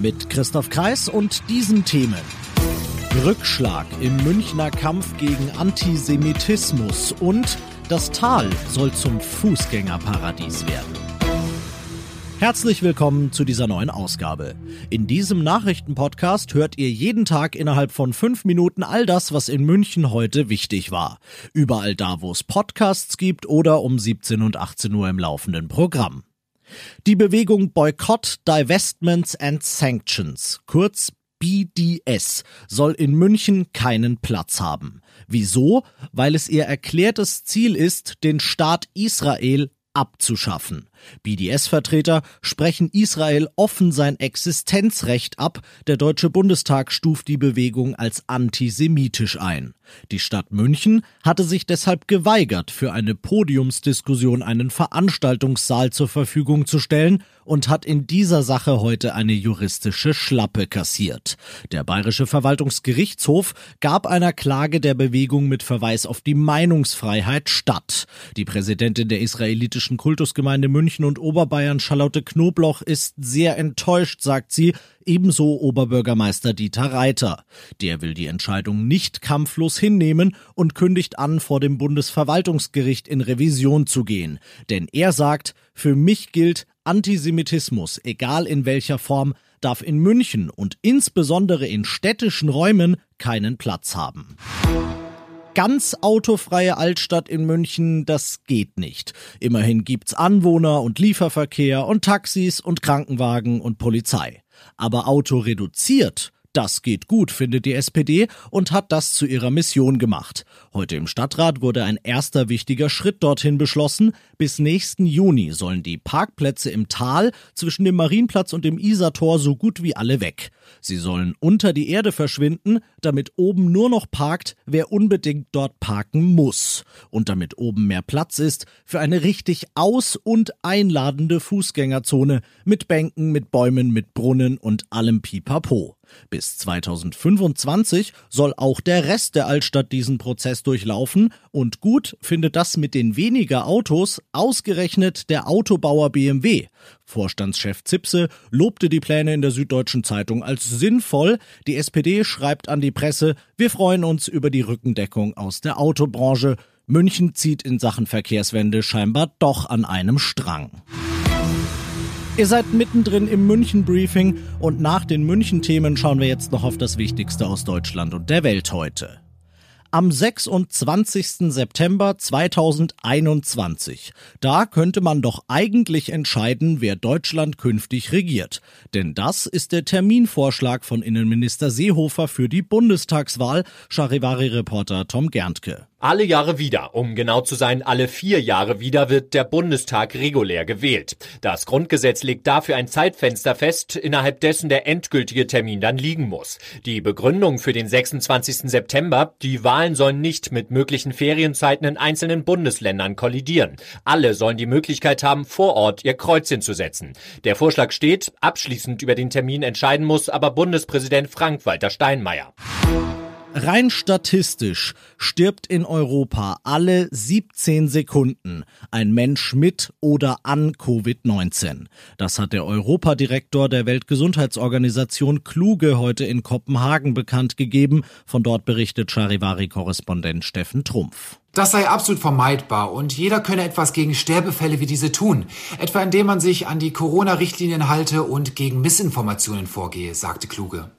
Mit Christoph Kreis und diesen Themen. Rückschlag im Münchner Kampf gegen Antisemitismus und das Tal soll zum Fußgängerparadies werden. Herzlich willkommen zu dieser neuen Ausgabe. In diesem Nachrichtenpodcast hört ihr jeden Tag innerhalb von fünf Minuten all das, was in München heute wichtig war. Überall da, wo es Podcasts gibt oder um 17 und 18 Uhr im laufenden Programm. Die Bewegung Boycott, Divestments and Sanctions, kurz BDS, soll in München keinen Platz haben. Wieso? Weil es ihr erklärtes Ziel ist, den Staat Israel abzuschaffen. BDS-Vertreter sprechen Israel offen sein Existenzrecht ab. Der Deutsche Bundestag stuft die Bewegung als antisemitisch ein. Die Stadt München hatte sich deshalb geweigert, für eine Podiumsdiskussion einen Veranstaltungssaal zur Verfügung zu stellen und hat in dieser Sache heute eine juristische Schlappe kassiert. Der Bayerische Verwaltungsgerichtshof gab einer Klage der Bewegung mit Verweis auf die Meinungsfreiheit statt. Die Präsidentin der israelitischen Kultusgemeinde München München und Oberbayern Charlotte Knobloch ist sehr enttäuscht, sagt sie, ebenso Oberbürgermeister Dieter Reiter. Der will die Entscheidung nicht kampflos hinnehmen und kündigt an, vor dem Bundesverwaltungsgericht in Revision zu gehen. Denn er sagt, für mich gilt, Antisemitismus, egal in welcher Form, darf in München und insbesondere in städtischen Räumen keinen Platz haben ganz autofreie Altstadt in München, das geht nicht. Immerhin gibt's Anwohner und Lieferverkehr und Taxis und Krankenwagen und Polizei. Aber Auto reduziert, das geht gut, findet die SPD und hat das zu ihrer Mission gemacht. Heute im Stadtrat wurde ein erster wichtiger Schritt dorthin beschlossen. Bis nächsten Juni sollen die Parkplätze im Tal zwischen dem Marienplatz und dem Isartor so gut wie alle weg. Sie sollen unter die Erde verschwinden, damit oben nur noch parkt, wer unbedingt dort parken muss. Und damit oben mehr Platz ist für eine richtig aus- und einladende Fußgängerzone mit Bänken, mit Bäumen, mit Brunnen und allem Pipapo. Bis 2025 soll auch der Rest der Altstadt diesen Prozess durchlaufen und gut findet das mit den weniger Autos ausgerechnet der Autobauer BMW. Vorstandschef Zipse lobte die Pläne in der Süddeutschen Zeitung als sinnvoll. Die SPD schreibt an die Presse, wir freuen uns über die Rückendeckung aus der Autobranche. München zieht in Sachen Verkehrswende scheinbar doch an einem Strang. Ihr seid mittendrin im München-Briefing und nach den München-Themen schauen wir jetzt noch auf das Wichtigste aus Deutschland und der Welt heute. Am 26. September 2021. Da könnte man doch eigentlich entscheiden, wer Deutschland künftig regiert. Denn das ist der Terminvorschlag von Innenminister Seehofer für die Bundestagswahl, Charivari-Reporter Tom Gerntke. Alle Jahre wieder, um genau zu sein, alle vier Jahre wieder wird der Bundestag regulär gewählt. Das Grundgesetz legt dafür ein Zeitfenster fest, innerhalb dessen der endgültige Termin dann liegen muss. Die Begründung für den 26. September, die Wahlen sollen nicht mit möglichen Ferienzeiten in einzelnen Bundesländern kollidieren. Alle sollen die Möglichkeit haben, vor Ort ihr Kreuzchen zu setzen. Der Vorschlag steht, abschließend über den Termin entscheiden muss aber Bundespräsident Frank-Walter Steinmeier. Rein statistisch stirbt in Europa alle 17 Sekunden ein Mensch mit oder an Covid-19. Das hat der Europadirektor der Weltgesundheitsorganisation Kluge heute in Kopenhagen bekannt gegeben. Von dort berichtet Charivari-Korrespondent Steffen Trumpf. Das sei absolut vermeidbar und jeder könne etwas gegen Sterbefälle wie diese tun, etwa indem man sich an die Corona-Richtlinien halte und gegen Missinformationen vorgehe, sagte Kluge.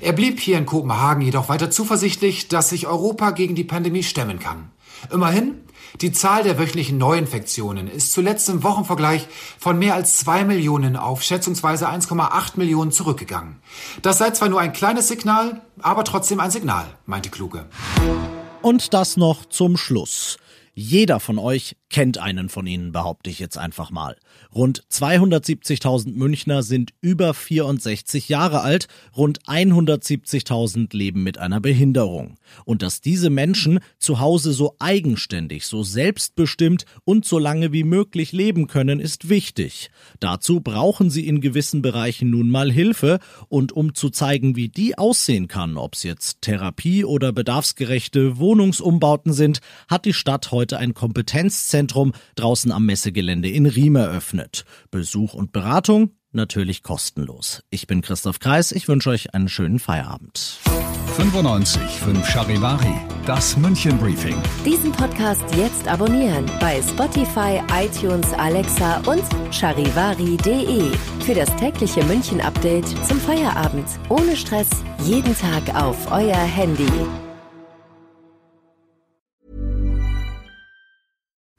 Er blieb hier in Kopenhagen jedoch weiter zuversichtlich, dass sich Europa gegen die Pandemie stemmen kann. Immerhin, die Zahl der wöchentlichen Neuinfektionen ist zuletzt im Wochenvergleich von mehr als zwei Millionen auf schätzungsweise 1,8 Millionen zurückgegangen. Das sei zwar nur ein kleines Signal, aber trotzdem ein Signal, meinte Kluge. Und das noch zum Schluss. Jeder von euch kennt einen von ihnen, behaupte ich jetzt einfach mal. Rund 270.000 Münchner sind über 64 Jahre alt, rund 170.000 leben mit einer Behinderung. Und dass diese Menschen zu Hause so eigenständig, so selbstbestimmt und so lange wie möglich leben können, ist wichtig. Dazu brauchen sie in gewissen Bereichen nun mal Hilfe und um zu zeigen, wie die aussehen kann, ob es jetzt Therapie oder bedarfsgerechte Wohnungsumbauten sind, hat die Stadt heute heute ein Kompetenzzentrum draußen am Messegelände in Riem eröffnet. Besuch und Beratung natürlich kostenlos. Ich bin Christoph Kreis, ich wünsche euch einen schönen Feierabend. 95 5 Charivari, das München Briefing. Diesen Podcast jetzt abonnieren bei Spotify, iTunes, Alexa und charivari.de. Für das tägliche München Update zum Feierabend. Ohne Stress, jeden Tag auf euer Handy.